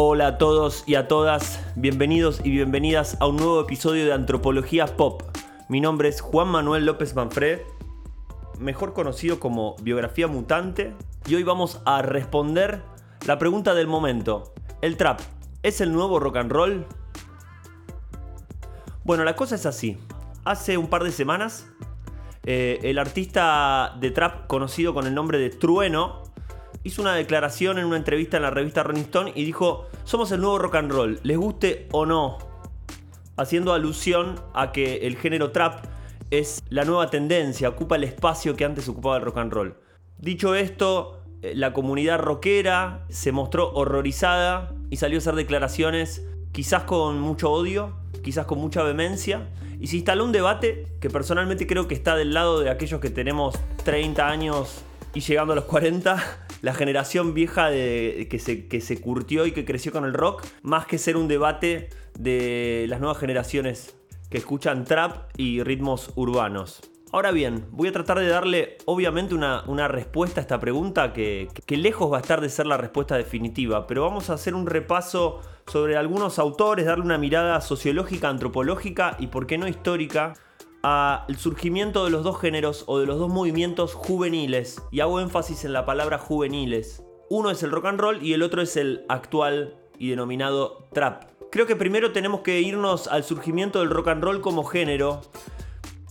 Hola a todos y a todas, bienvenidos y bienvenidas a un nuevo episodio de Antropología Pop. Mi nombre es Juan Manuel López Manfred, mejor conocido como Biografía Mutante, y hoy vamos a responder la pregunta del momento. ¿El trap es el nuevo rock and roll? Bueno, la cosa es así. Hace un par de semanas, eh, el artista de trap conocido con el nombre de Trueno, hizo una declaración en una entrevista en la revista Rolling Stone y dijo, somos el nuevo rock and roll, les guste o no, haciendo alusión a que el género trap es la nueva tendencia, ocupa el espacio que antes ocupaba el rock and roll. Dicho esto, eh, la comunidad rockera se mostró horrorizada y salió a hacer declaraciones quizás con mucho odio, quizás con mucha vehemencia, y se instaló un debate que personalmente creo que está del lado de aquellos que tenemos 30 años y llegando a los 40 la generación vieja de, que, se, que se curtió y que creció con el rock, más que ser un debate de las nuevas generaciones que escuchan trap y ritmos urbanos. Ahora bien, voy a tratar de darle obviamente una, respuesta a esta pregunta que, que, lejos va a estar de ser la respuesta definitiva, pero vamos a hacer un repaso sobre algunos autores, darle una mirada sociológica, antropológica y por qué no histórica al surgimiento de los dos géneros o de los dos movimientos juveniles, y hago énfasis en la palabra juveniles. Uno es el rock and roll y el otro es el actual y denominado trap. Creo que primero tenemos que irnos al surgimiento del rock and roll como género,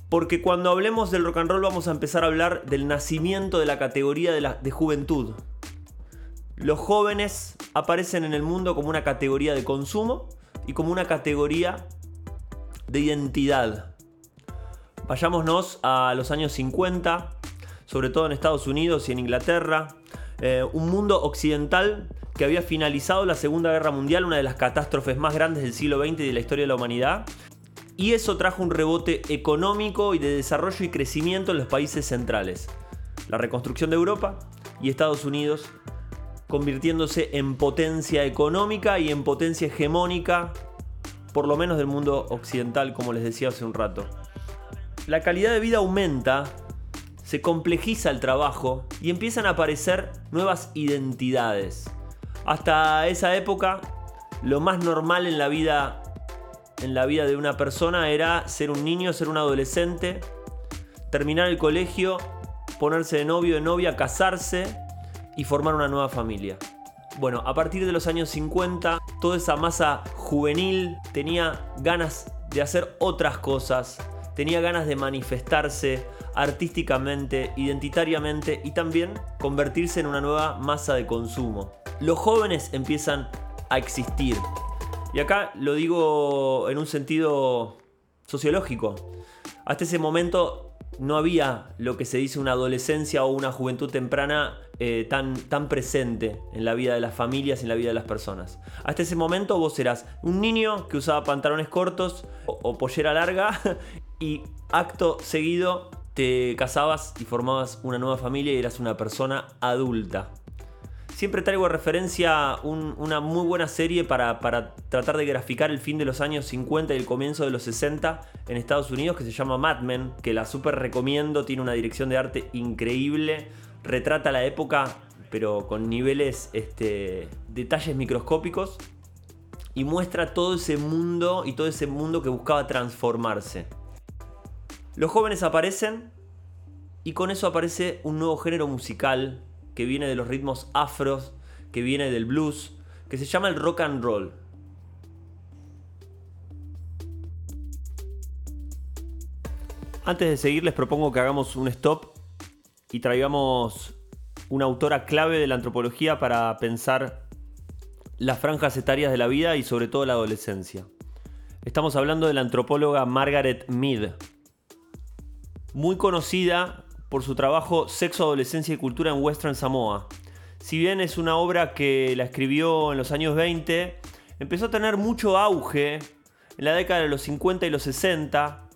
porque cuando hablemos del rock and roll vamos a empezar a hablar del nacimiento de la categoría de, la, de juventud. Los jóvenes aparecen en el mundo como una categoría de consumo y como una categoría de identidad. Vayámonos a los años 50, sobre todo en Estados Unidos y en Inglaterra. Eh, un mundo occidental que había finalizado la Segunda Guerra Mundial, una de las catástrofes más grandes del siglo XX y de la historia de la humanidad. Y eso trajo un rebote económico y de desarrollo y crecimiento en los países centrales. La reconstrucción de Europa y Estados Unidos convirtiéndose en potencia económica y en potencia hegemónica, por lo menos del mundo occidental, como les decía hace un rato la calidad de vida aumenta, se complejiza el trabajo y empiezan a aparecer nuevas identidades. Hasta esa época, lo más normal en la vida en la vida de una persona era ser un niño, ser un adolescente, terminar el colegio, ponerse de novio, de novia, casarse y formar una nueva familia. Bueno, a partir de los años 50, toda esa masa juvenil tenía ganas de hacer otras cosas, tenía ganas de manifestarse artísticamente, identitariamente y también convertirse en una nueva masa de consumo. Los jóvenes empiezan a existir. Y acá lo digo en un sentido sociológico. Hasta ese momento no había lo que se dice una adolescencia o una juventud temprana eh, tan, tan presente en la vida de las familias y en la vida de las personas. Hasta ese momento vos eras un niño que usaba pantalones cortos o pollera larga y acto seguido te casabas y formabas una nueva familia y eras una persona adulta. Siempre traigo a referencia una muy buena serie para, tratar de graficar el fin de los años 50 y el comienzo de los 60 en Estados Unidos que se llama Mad Men, que la super recomiendo, tiene una dirección de arte increíble, retrata la época pero con niveles, este, detalles microscópicos y muestra todo ese mundo y todo ese mundo que buscaba transformarse. Los jóvenes aparecen y con eso aparece un nuevo género musical que viene de los ritmos afros, que viene del blues, que se llama el rock and roll. Antes de seguir les propongo que hagamos un stop y traigamos una autora clave de la antropología para pensar las franjas etarias de la vida y sobre todo la adolescencia. Estamos hablando de la antropóloga Margaret Mead, muy conocida por su trabajo Sexo, Adolescencia y Cultura en Western Samoa. Si bien es una obra que la escribió en los años 20, empezó a tener mucho auge en la década de los 50 y los 60.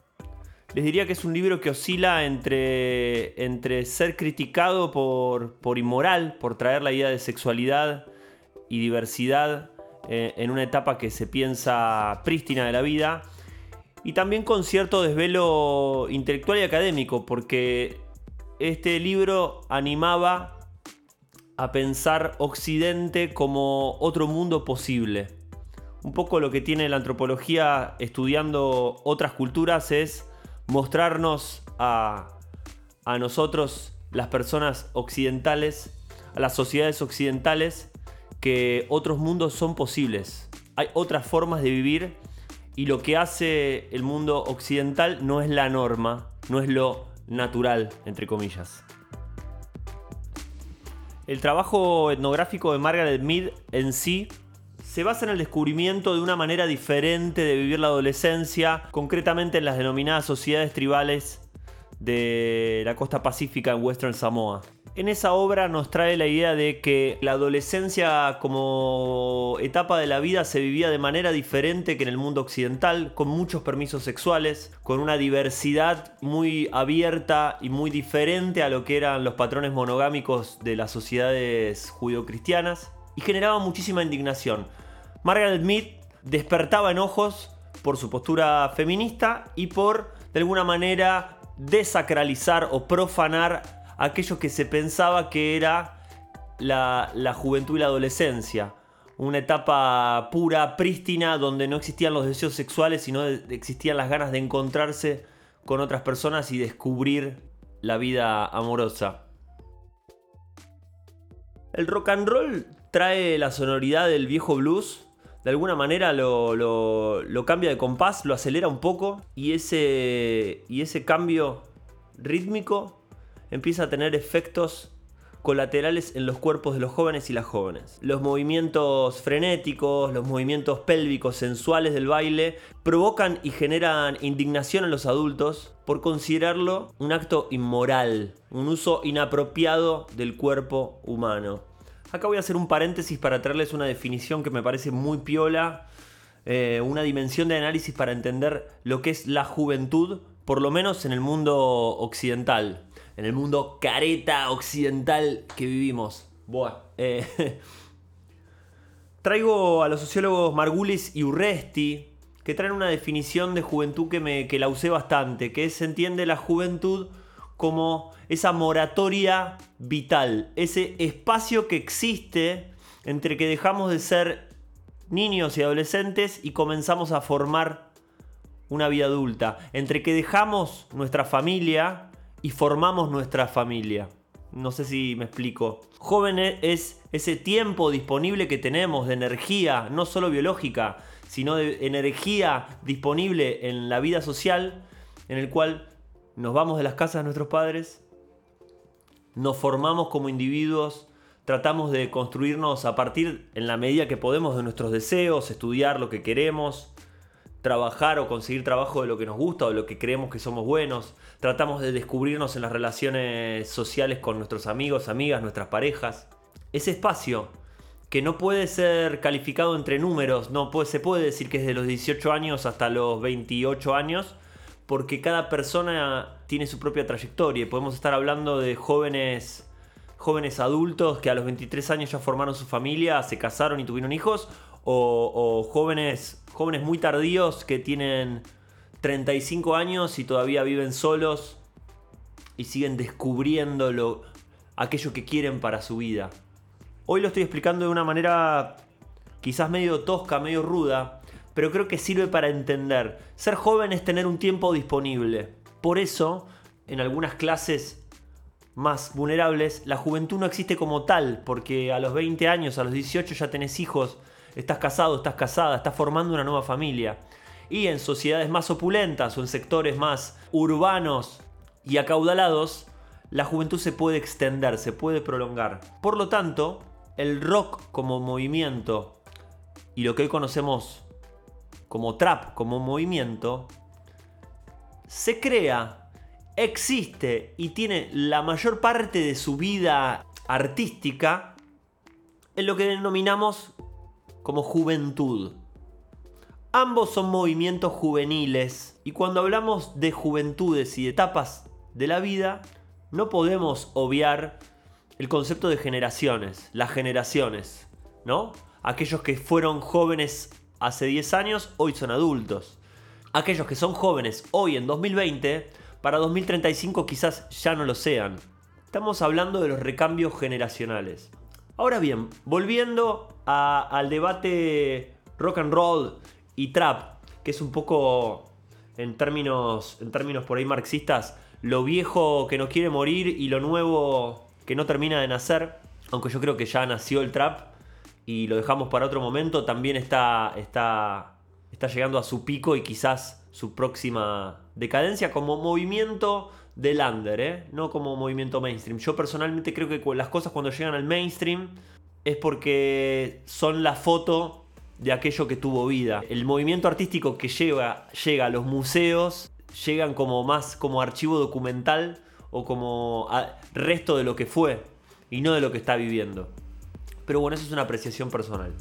Les diría que es un libro que oscila entre, entre ser criticado por, por inmoral, por traer la idea de sexualidad y diversidad eh, en una etapa que se piensa prístina de la vida, y también con cierto desvelo intelectual y académico, porque este libro animaba a pensar Occidente como otro mundo posible. Un poco lo que tiene la antropología estudiando otras culturas es mostrarnos a, nosotros, las personas occidentales, a las sociedades occidentales, que otros mundos son posibles. Hay otras formas de vivir y lo que hace el mundo occidental no es la norma, no es lo natural, entre comillas. El trabajo etnográfico de Margaret Mead en sí se basa en el descubrimiento de una manera diferente de vivir la adolescencia, concretamente en las denominadas sociedades tribales de la costa pacífica en Western Samoa. En esa obra nos trae la idea de que la adolescencia como etapa de la vida se vivía de manera diferente que en el mundo occidental, con muchos permisos sexuales, con una diversidad muy abierta y muy diferente a lo que eran los patrones monogámicos de las sociedades judio-cristianas, y generaba muchísima indignación. Margaret Mead despertaba enojos por su postura feminista y por, de alguna manera, desacralizar o profanar aquello que se pensaba que era la, juventud y la adolescencia. Una etapa pura, prístina, donde no existían los deseos sexuales, sino existían las ganas de encontrarse con otras personas y descubrir la vida amorosa. El rock and roll trae la sonoridad del viejo blues, de alguna manera lo, lo, cambia de compás, lo acelera un poco y ese, y ese cambio rítmico empieza a tener efectos colaterales en los cuerpos de los jóvenes y las jóvenes. Los movimientos frenéticos, los movimientos pélvicos sensuales del baile provocan y generan indignación en los adultos por considerarlo un acto inmoral, un uso inapropiado del cuerpo humano. Acá voy a hacer un paréntesis para traerles una definición que me parece muy piola, eh, una dimensión de análisis para entender lo que es la juventud, por lo menos en el mundo occidental en el mundo careta occidental que vivimos. Buah. Eh, traigo a los sociólogos Margulis y Urresti, que traen una definición de juventud que, me, que la usé bastante, que se entiende la juventud como esa moratoria vital, ese espacio que existe entre que dejamos de ser niños y adolescentes y comenzamos a formar una vida adulta, entre que dejamos nuestra familia y formamos nuestra familia. No sé si me explico. Jóvenes es ese tiempo disponible que tenemos de energía, no solo biológica, sino de energía disponible en la vida social, en el cual nos vamos de las casas de nuestros padres, nos formamos como individuos, tratamos de construirnos a partir, en la medida que podemos, de nuestros deseos, estudiar lo que queremos, trabajar o conseguir trabajo de lo que nos gusta o de lo que creemos que somos buenos. Tratamos de descubrirnos en las relaciones sociales con nuestros amigos, amigas, nuestras parejas. Ese espacio que no puede ser calificado entre números, no se puede decir que es de los 18 años hasta los 28 años, porque cada persona tiene su propia trayectoria. Podemos estar hablando de jóvenes jóvenes adultos que a los 23 años ya formaron su familia, se casaron y tuvieron hijos, o, jóvenes, jóvenes muy tardíos que tienen 35 años y todavía viven solos y siguen descubriendo lo, aquello que quieren para su vida. Hoy lo estoy explicando de una manera quizás medio tosca, medio ruda, pero creo que sirve para entender. Ser joven es tener un tiempo disponible. Por eso, en algunas clases más vulnerables, la juventud no existe como tal, porque a los 20 años, a los 18 ya tenés hijos, estás casado, estás casada, estás formando una nueva familia. Y en sociedades más opulentas o en sectores más urbanos y acaudalados, la juventud se puede extender, se puede prolongar. Por lo tanto, el rock como movimiento y lo que hoy conocemos como trap como movimiento, se crea, existe y tiene la mayor parte de su vida artística en lo que denominamos como juventud. Ambos son movimientos juveniles y cuando hablamos de juventudes y etapas de la vida, no podemos obviar el concepto de generaciones, las generaciones, ¿no? Aquellos que fueron jóvenes hace 10 años, hoy son adultos. Aquellos que son jóvenes hoy en 2020, para 2035 quizás ya no lo sean. Estamos hablando de los recambios generacionales. Ahora bien, volviendo al debate rock and roll y trap, que es un poco, en términos, en términos por ahí marxistas, lo viejo que no quiere morir y lo nuevo que no termina de nacer, aunque yo creo que ya nació el trap y lo dejamos para otro momento, también está, está, está llegando a su pico y quizás su próxima decadencia como movimiento del under, ¿eh? no como movimiento mainstream. Yo personalmente creo que las cosas cuando llegan al mainstream es porque son la foto de aquello que tuvo vida. El movimiento artístico que llega, llega a los museos llegan como más como archivo documental o como resto de lo que fue y no de lo que está viviendo. Pero bueno, eso es una apreciación personal.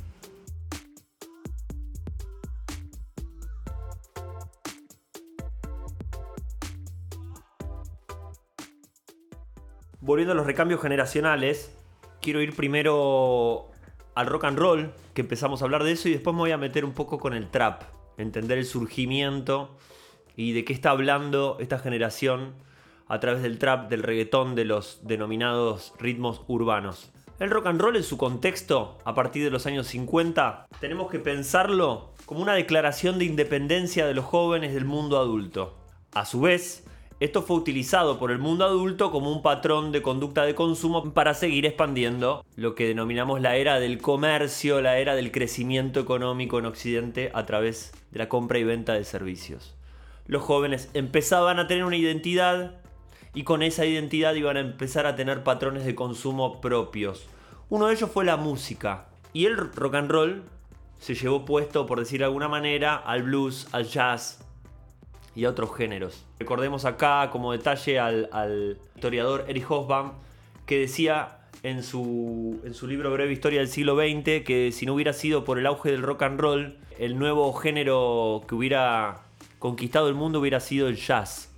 Volviendo a los recambios generacionales, quiero ir primero al rock and roll, que empezamos a hablar de eso, y después me voy a meter un poco con el trap, entender el surgimiento y de qué está hablando esta generación a través del trap, del reggaetón, de los denominados ritmos urbanos. El rock and roll en su contexto, a partir de los años 50, tenemos que pensarlo como una declaración de independencia de los jóvenes del mundo adulto. A su vez, esto fue utilizado por el mundo adulto como un patrón de conducta de consumo para seguir expandiendo lo que denominamos la era del comercio, la era del crecimiento económico en Occidente a través de la compra y venta de servicios. Los jóvenes empezaban a tener una identidad y con esa identidad iban a empezar a tener patrones de consumo propios. Uno de ellos fue la música. Y el rock and roll se llevó puesto, por decir de alguna manera, al blues, al jazz, y a otros géneros. Recordemos acá como detalle al, historiador Eric Hobsbawm que decía en su, en su libro Breve Historia del siglo XX que si no hubiera sido por el auge del rock and roll, el nuevo género que hubiera conquistado el mundo hubiera sido el jazz.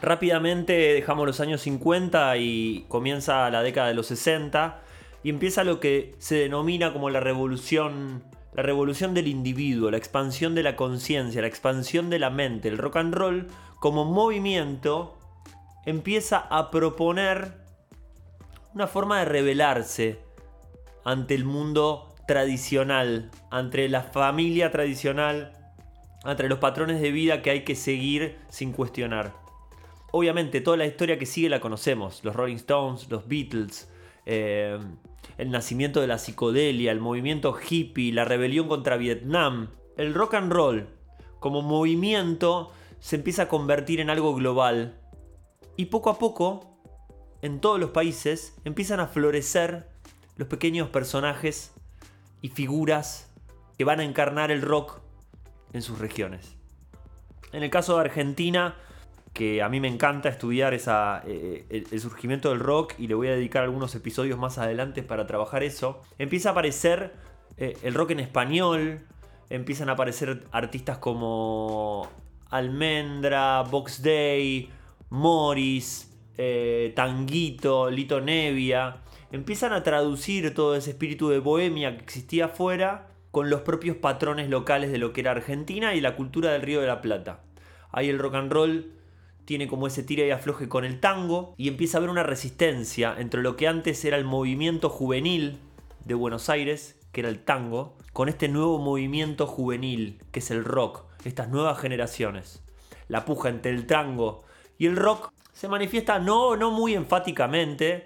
Rápidamente dejamos los años 50 y comienza la década de los 60 y empieza lo que se denomina como la revolución la revolución del individuo, la expansión de la conciencia, la expansión de la mente, el rock and roll como movimiento empieza a proponer una forma de rebelarse ante el mundo tradicional, ante la familia tradicional, ante los patrones de vida que hay que seguir sin cuestionar. Obviamente toda la historia que sigue la conocemos, los Rolling Stones, los Beatles, eh, el nacimiento de la psicodelia, el movimiento hippie, la rebelión contra Vietnam. El rock and roll como movimiento se empieza a convertir en algo global. Y poco a poco, en todos los países, empiezan a florecer los pequeños personajes y figuras que van a encarnar el rock en sus regiones. En el caso de Argentina, que a mí me encanta estudiar esa, eh, eh, el, surgimiento del rock y le voy a dedicar algunos episodios más adelante para trabajar eso. Empieza a aparecer eh, el rock en español, empiezan a aparecer artistas como Almendra, Box Day, Morris, Tanguito, Lito Nevia. Empiezan a traducir todo ese espíritu de bohemia que existía afuera con los propios patrones locales de lo que era Argentina y la cultura del Río de la Plata. Ahí el rock and roll tiene como ese tira y afloje con el tango y empieza a haber una resistencia entre lo que antes era el movimiento juvenil de Buenos Aires, que era el tango, con este nuevo movimiento juvenil, que es el rock, estas nuevas generaciones. La puja entre el tango y el rock se manifiesta no, no muy enfáticamente,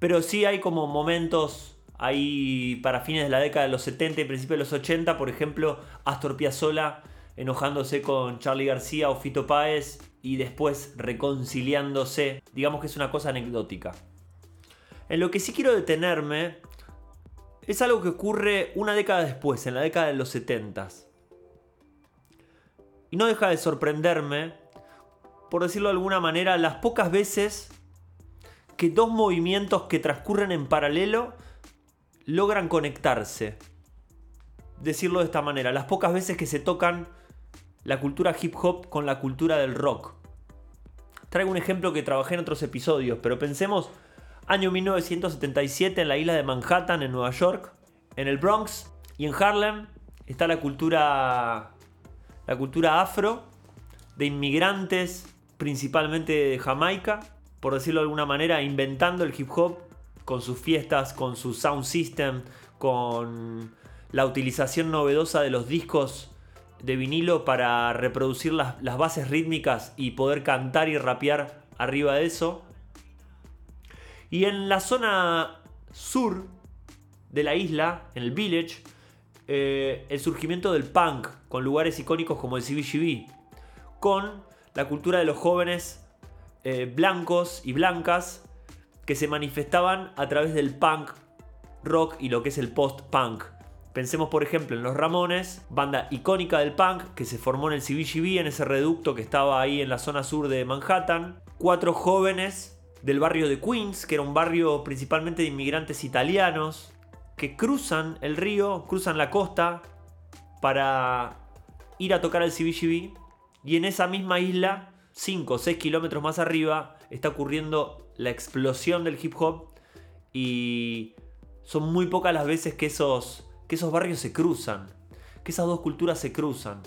pero sí hay como momentos ahí para fines de la década de los 70 y principios de los 80, por ejemplo, Astor Piazzolla enojándose con Charlie García o Fito Páez y después reconciliándose. Digamos que es una cosa anecdótica. En lo que sí quiero detenerme es algo que ocurre una década después, en la década de los 70. Y no deja de sorprenderme, por decirlo de alguna manera, las pocas veces que dos movimientos que transcurren en paralelo logran conectarse. Decirlo de esta manera, las pocas veces que se tocan la cultura hip hop con la cultura del rock. Traigo un ejemplo que trabajé en otros episodios, pero pensemos año 1977 en la isla de Manhattan, en Nueva York, en el Bronx y en Harlem está la cultura la cultura afro, de inmigrantes, principalmente de Jamaica, por decirlo de alguna manera, inventando el hip hop con sus fiestas, con su sound system, con la utilización novedosa de los discos de vinilo para reproducir las, las bases rítmicas y poder cantar y rapear arriba de eso. Y en la zona sur de la isla, en el village, eh, el surgimiento del punk, con lugares icónicos como el CBGB, con la cultura de los jóvenes eh, blancos y blancas que se manifestaban a través del punk rock y lo que es el post-punk. Pensemos por ejemplo en Los Ramones, banda icónica del punk que se formó en el CBGB, en ese reducto que estaba ahí en la zona sur de Manhattan. Cuatro jóvenes del barrio de Queens, que era un barrio principalmente de inmigrantes italianos, que cruzan el río, cruzan la costa para ir a tocar al CBGB. Y en esa misma isla, 5 o 6 kilómetros más arriba, está ocurriendo la explosión del hip hop. Y son muy pocas las veces que esos, que esos barrios se cruzan, que esas dos culturas se cruzan.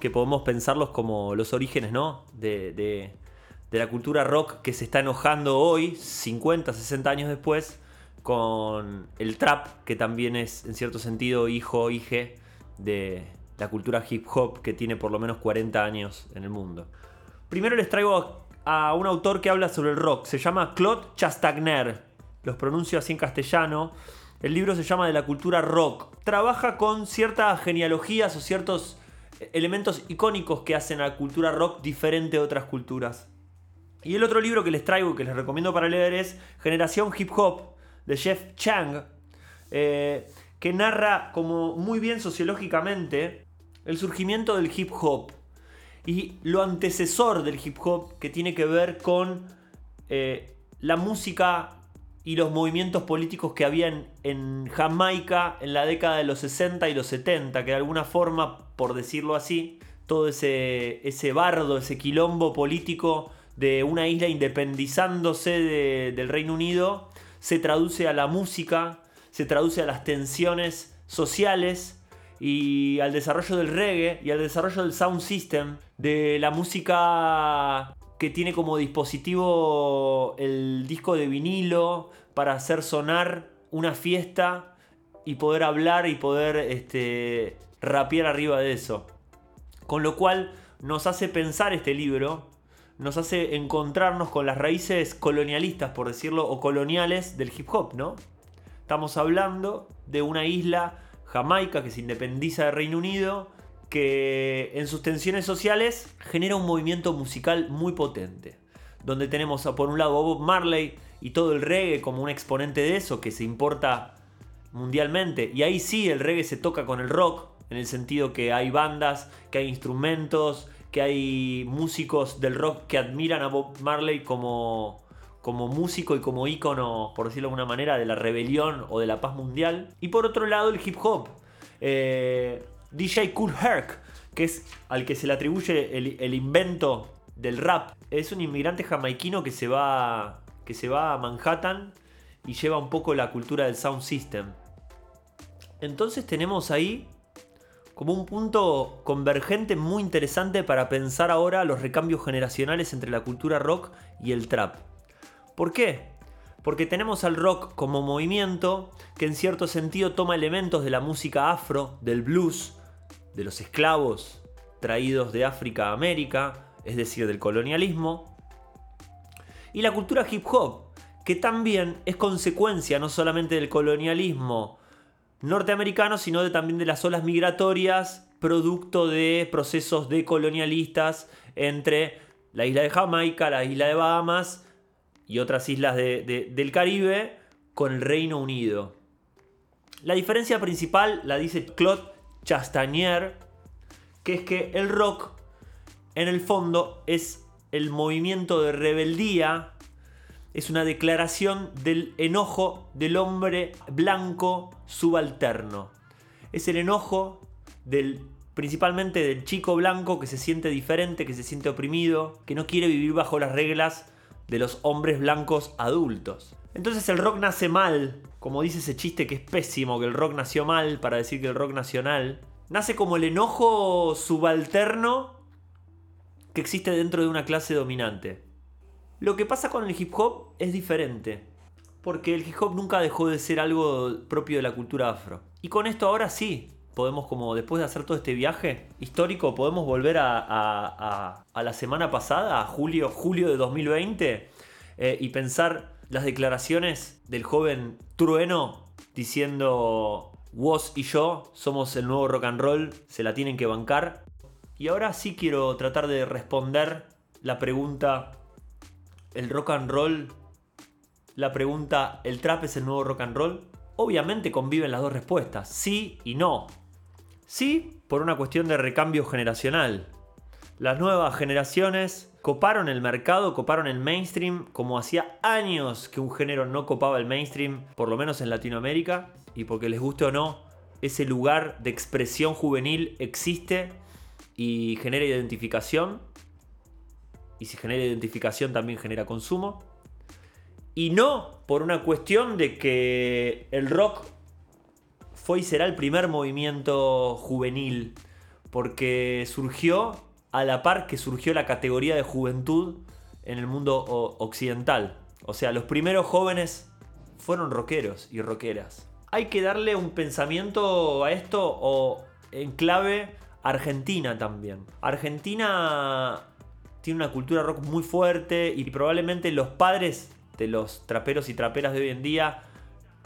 Que podemos pensarlos como los orígenes, ¿no? De, de, de la cultura rock que se está enojando hoy, 50, 60 años después, con el trap, que también es en cierto sentido hijo, hije de la cultura hip hop que tiene por lo menos 40 años en el mundo. Primero les traigo a un autor que habla sobre el rock, se llama Claude Chastagner, los pronuncio así en castellano. El libro se llama De la cultura rock. Trabaja con ciertas genealogías o ciertos elementos icónicos que hacen a la cultura rock diferente de otras culturas. Y el otro libro que les traigo, que les recomiendo para leer, es Generación Hip Hop, de Jeff Chang, eh, que narra como muy bien sociológicamente el surgimiento del hip hop y lo antecesor del hip hop que tiene que ver con eh, la música y los movimientos políticos que había en, en, Jamaica en la década de los 60 y los 70, que de alguna forma, por decirlo así, todo ese, ese bardo, ese quilombo político de una isla independizándose del Reino Unido se traduce a la música, se traduce a las tensiones sociales y al desarrollo del reggae y al desarrollo del sound system, de la música que tiene como dispositivo el disco de vinilo para hacer sonar una fiesta y poder hablar y poder este, rapear arriba de eso. Con lo cual nos hace pensar este libro nos hace encontrarnos con las raíces colonialistas, por decirlo, o coloniales del hip hop, ¿no? Estamos hablando de una isla, Jamaica, que se independiza del Reino Unido, que en sus tensiones sociales genera un movimiento musical muy potente. Donde tenemos por un lado a Bob Marley y todo el reggae como un exponente de eso que se importa mundialmente. Y ahí sí el reggae se toca con el rock, en el sentido que hay bandas, que hay instrumentos, que hay músicos del rock que admiran a Bob Marley como, como músico y como ícono, por decirlo de alguna manera, de la rebelión o de la paz mundial. Y por otro lado, el hip hop. Eh, DJ Cool Herc, que es al que se le atribuye el, invento del rap. Es un inmigrante jamaiquino que se va, que se va a Manhattan y lleva un poco la cultura del sound system. Entonces tenemos ahí como un punto convergente muy interesante para pensar ahora los recambios generacionales entre la cultura rock y el trap. ¿Por qué? Porque tenemos al rock como movimiento que en cierto sentido toma elementos de la música afro, del blues, de los esclavos traídos de África a América, es decir, del colonialismo, y la cultura hip hop, que también es consecuencia no solamente del colonialismo, norteamericanos, sino de, también de las olas migratorias, producto de procesos decolonialistas entre la isla de Jamaica, la isla de Bahamas y otras islas del Caribe con el Reino Unido. La diferencia principal la dice Claude Chastanier, que es que el rock en el fondo es el movimiento de rebeldía es una declaración del enojo del hombre blanco subalterno. Es el enojo del principalmente del chico blanco que se siente diferente, que se siente oprimido, que no quiere vivir bajo las reglas de los hombres blancos adultos. Entonces el rock nace mal, como dice ese chiste que es pésimo, que el rock nació mal, para decir que el rock nacional, nace como el enojo subalterno que existe dentro de una clase dominante. Lo que pasa con el hip hop es diferente, porque el hip hop nunca dejó de ser algo propio de la cultura afro. Y con esto ahora sí, podemos como después de hacer todo este viaje histórico, podemos volver a, la semana pasada, a julio, julio de 2020, eh, y pensar las declaraciones del joven Trueno diciendo, Woz y yo somos el nuevo rock and roll, se la tienen que bancar. Y ahora sí quiero tratar de responder la pregunta, ¿el rock and roll? La pregunta, ¿el trap es el nuevo rock and roll? Obviamente conviven las dos respuestas, sí y no. Sí, por una cuestión de recambio generacional. Las nuevas generaciones coparon el mercado, coparon el mainstream, como hacía años que un género no copaba el mainstream, por lo menos en Latinoamérica, y porque les guste o no, ese lugar de expresión juvenil existe y genera identificación. Y si genera identificación también genera consumo. Y no por una cuestión de que el rock fue y será el primer movimiento juvenil. Porque surgió a la par que surgió la categoría de juventud en el mundo occidental. O sea, los primeros jóvenes fueron rockeros y rockeras. Hay que darle un pensamiento a esto o en clave Argentina también. Argentina tiene una cultura rock muy fuerte y probablemente los padres de los traperos y traperas de hoy en día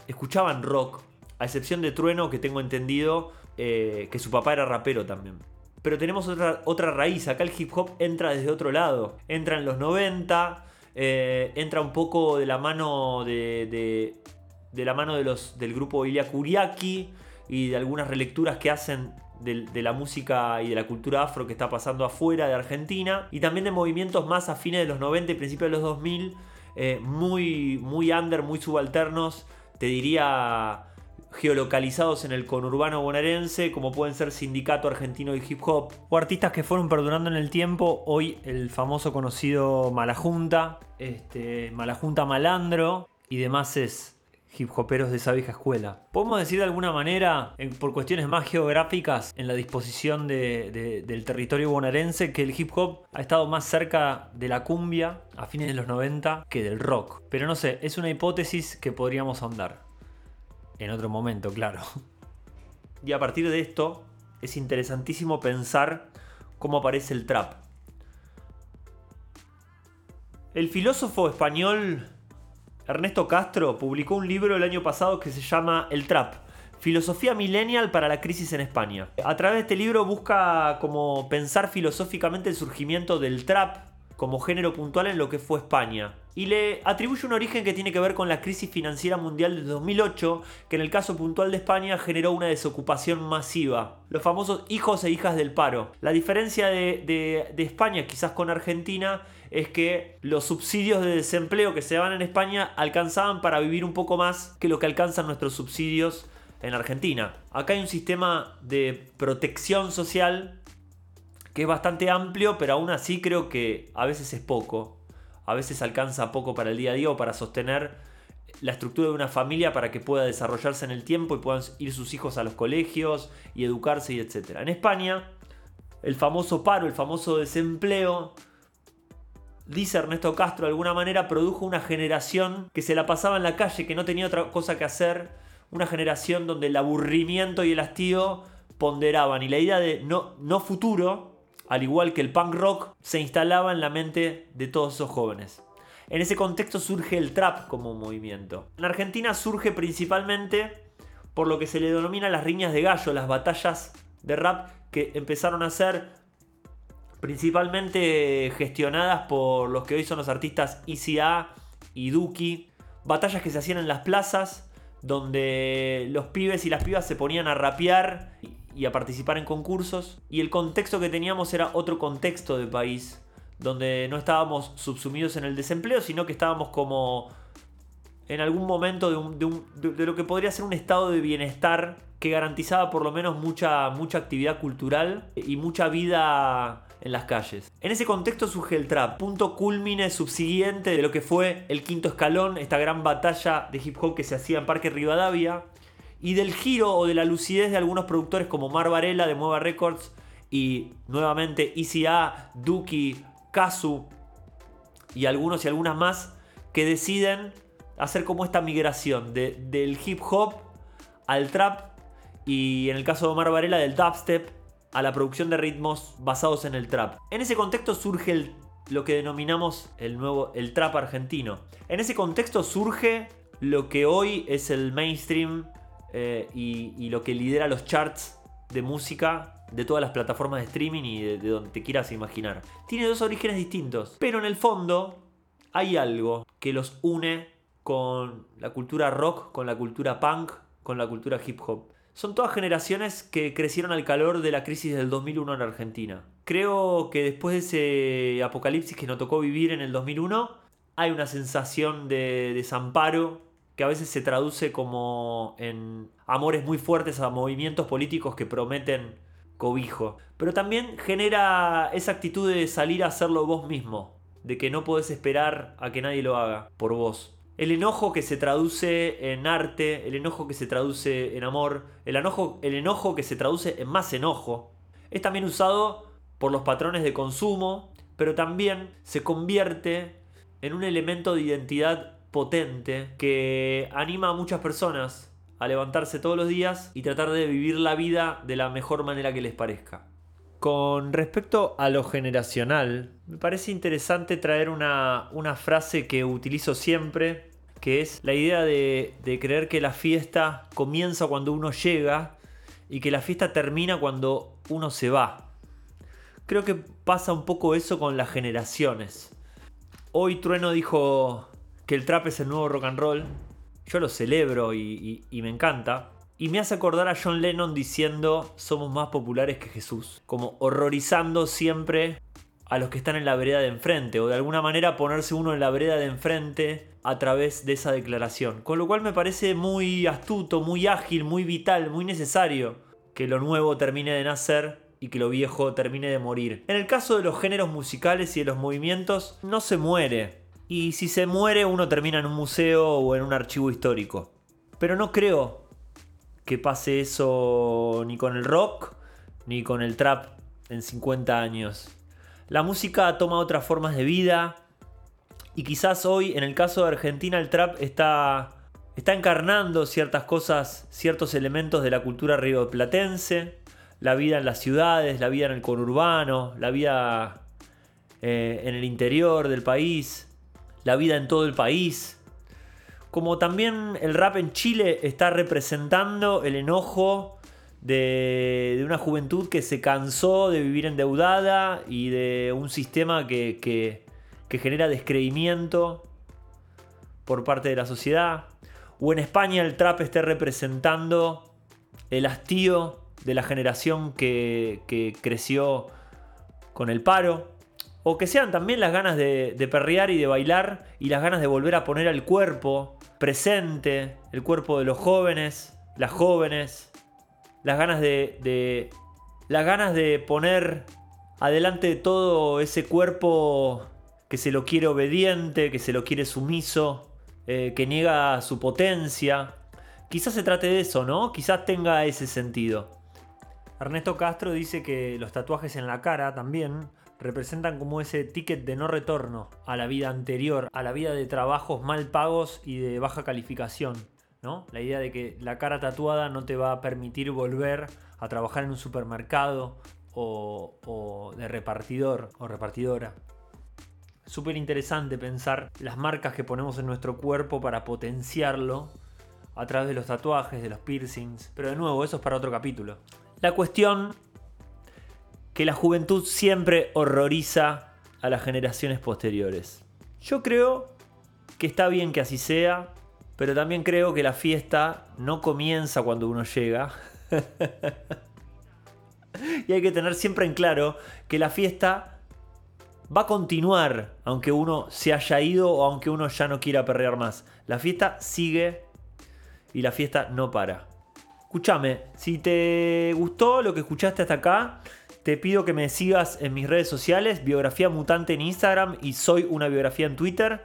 escuchaban rock, a excepción de Trueno, que tengo entendido eh, que su papá era rapero también. Pero tenemos otra, otra raíz, acá el hip hop entra desde otro lado, entra en los 90, eh, entra un poco de la mano de, de, la mano de los, del grupo Ilya Kuriaki y de algunas relecturas que hacen de, la música y de la cultura afro que está pasando afuera de Argentina. Y también de movimientos más afines de los 90 y principios de los 2000 eh, muy, muy under, muy subalternos, te diría geolocalizados en el conurbano bonaerense, como pueden ser Sindicato Argentino de Hip Hop, o artistas que fueron perdurando en el tiempo, hoy el famoso conocido Malajunta, este, Malajunta Malandro y demás es hip hoperos de esa vieja escuela. Podemos decir de alguna manera, por cuestiones más geográficas, en la disposición del territorio bonaerense, que el hip hop ha estado más cerca de la cumbia a fines de los 90 que del rock. Pero no sé, es una hipótesis que podríamos ahondar. En otro momento, claro. Y a partir de esto, es interesantísimo pensar cómo aparece el trap. El filósofo español Ernesto Castro publicó un libro el año pasado que se llama El Trap, Filosofía Millennial para la Crisis en España. A través de este libro busca como pensar filosóficamente el surgimiento del trap como género puntual en lo que fue España. Y le atribuye un origen que tiene que ver con la crisis financiera mundial de 2008, que en el caso puntual de España generó una desocupación masiva. Los famosos hijos e hijas del paro. La diferencia de, de España quizás con Argentina es que los subsidios de desempleo que se daban en España alcanzaban para vivir un poco más que lo que alcanzan nuestros subsidios en Argentina. Acá hay un sistema de protección social que es bastante amplio, pero aún así creo que a veces es poco. A veces alcanza poco para el día a día o para sostener la estructura de una familia para que pueda desarrollarse en el tiempo y puedan ir sus hijos a los colegios y educarse y etc. En España, el famoso paro, el famoso desempleo, dice Ernesto Castro, de alguna manera produjo una generación que se la pasaba en la calle, que no tenía otra cosa que hacer, una generación donde el aburrimiento y el hastío ponderaban y la idea de no, no futuro, al igual que el punk rock, se instalaba en la mente de todos esos jóvenes. En ese contexto surge el trap como movimiento. En Argentina surge principalmente por lo que se le denomina las riñas de gallo, las batallas de rap que empezaron a ser principalmente gestionadas por los que hoy son los artistas ICA y Duki. Batallas que se hacían en las plazas, donde los pibes y las pibas se ponían a rapear y a participar en concursos. Y el contexto que teníamos era otro contexto de país, donde no estábamos subsumidos en el desempleo, sino que estábamos como en algún momento de, lo que podría ser un estado de bienestar que garantizaba por lo menos mucha, mucha actividad cultural y mucha vida en las calles. En ese contexto surge el trap, punto culmine subsiguiente de lo que fue el quinto escalón, esta gran batalla de hip hop que se hacía en Parque Rivadavia, y del giro o de la lucidez de algunos productores como Mar Varela de Mueva Records y nuevamente ECA, Duki, Kazu y algunos y algunas más que deciden hacer como esta migración del hip hop al trap y en el caso de Omar Varela del dubstep a la producción de ritmos basados en el trap. En ese contexto surge lo que denominamos el nuevo el trap argentino. En ese contexto surge lo que hoy es el mainstream eh, y, lo que lidera los charts de música de todas las plataformas de streaming y de, de donde te quieras imaginar. Tiene dos orígenes distintos, pero en el fondo hay algo que los une con la cultura rock, con la cultura punk, con la cultura hip hop. Son todas generaciones que crecieron al calor de la crisis del 2001 en Argentina. Creo que después de ese apocalipsis que nos tocó vivir en el 2001, hay una sensación de desamparo que a veces se traduce como en amores muy fuertes a movimientos políticos que prometen cobijo. Pero también genera esa actitud de salir a hacerlo vos mismo, de que no podés esperar a que nadie lo haga por vos el enojo que se traduce en arte, el enojo que se traduce en amor, el enojo, el enojo que se traduce en más enojo, es también usado por los patrones de consumo, pero también se convierte en un elemento de identidad potente que anima a muchas personas a levantarse todos los días y tratar de vivir la vida de la mejor manera que les parezca. Con respecto a lo generacional, me parece interesante traer una, frase que utilizo siempre, que es la idea de, de, creer que la fiesta comienza cuando uno llega y que la fiesta termina cuando uno se va. Creo que pasa un poco eso con las generaciones. Hoy Trueno dijo que el trap es el nuevo rock and roll. Yo lo celebro y me encanta. Y me hace acordar a John Lennon diciendo somos más populares que Jesús. Como horrorizando siempre a los que están en la vereda de enfrente. O de alguna manera ponerse uno en la vereda de enfrente a través de esa declaración. Con lo cual me parece muy astuto, muy ágil, muy vital, muy necesario que lo nuevo termine de nacer y que lo viejo termine de morir. En el caso de los géneros musicales y de los movimientos, no se muere. Y si se muere uno termina en un museo o en un archivo histórico. Pero no creo que pase eso ni con el rock ni con el trap en 50 años. La música toma otras formas de vida y quizás hoy en el caso de Argentina el trap está, está encarnando ciertas cosas, ciertos elementos de la cultura rioplatense, la vida en las ciudades, la vida en el conurbano, la vida eh, en el interior del país, la vida en todo el país como también el rap en Chile está representando el enojo de, una juventud que se cansó de vivir endeudada y de un sistema que, genera descreimiento por parte de la sociedad. O en España el trap esté representando el hastío de la generación que, que creció con el paro o que sean también las ganas de, perrear y de bailar y las ganas de volver a poner al cuerpo presente, el cuerpo de los jóvenes, las jóvenes, las ganas de, las ganas de poner adelante todo ese cuerpo que se lo quiere obediente, que se lo quiere sumiso, eh, que niega su potencia. Quizás se trate de eso, ¿no? Quizás tenga ese sentido. Ernesto Castro dice que los tatuajes en la cara también representan como ese ticket de no retorno a la vida anterior, a la vida de trabajos mal pagos y de baja calificación. ¿no? La idea de que la cara tatuada no te va a permitir volver a trabajar en un supermercado o, de repartidor o repartidora. Súper interesante pensar las marcas que ponemos en nuestro cuerpo para potenciarlo a través de los tatuajes, de los piercings. Pero de nuevo, eso es para otro capítulo. La cuestión que la juventud siempre horroriza a las generaciones posteriores. Yo creo que está bien que así sea, pero también creo que la fiesta no comienza cuando uno llega. y hay que tener siempre en claro que la fiesta va a continuar aunque uno se haya ido o aunque uno ya no quiera perrear más. La fiesta sigue y la fiesta no para. Escúchame, si te gustó lo que escuchaste hasta acá, te pido que me sigas en mis redes sociales, Biografía Mutante en Instagram y Soy una Biografía en Twitter,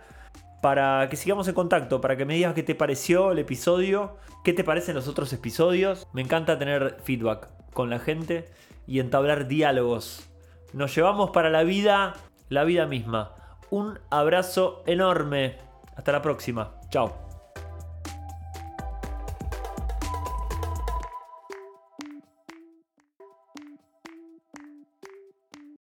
para que sigamos en contacto, para que me digas qué te pareció el episodio, qué te parecen los otros episodios. Me encanta tener feedback con la gente y entablar diálogos. Nos llevamos para la vida, la vida misma. Un abrazo enorme. Hasta la próxima. Chao.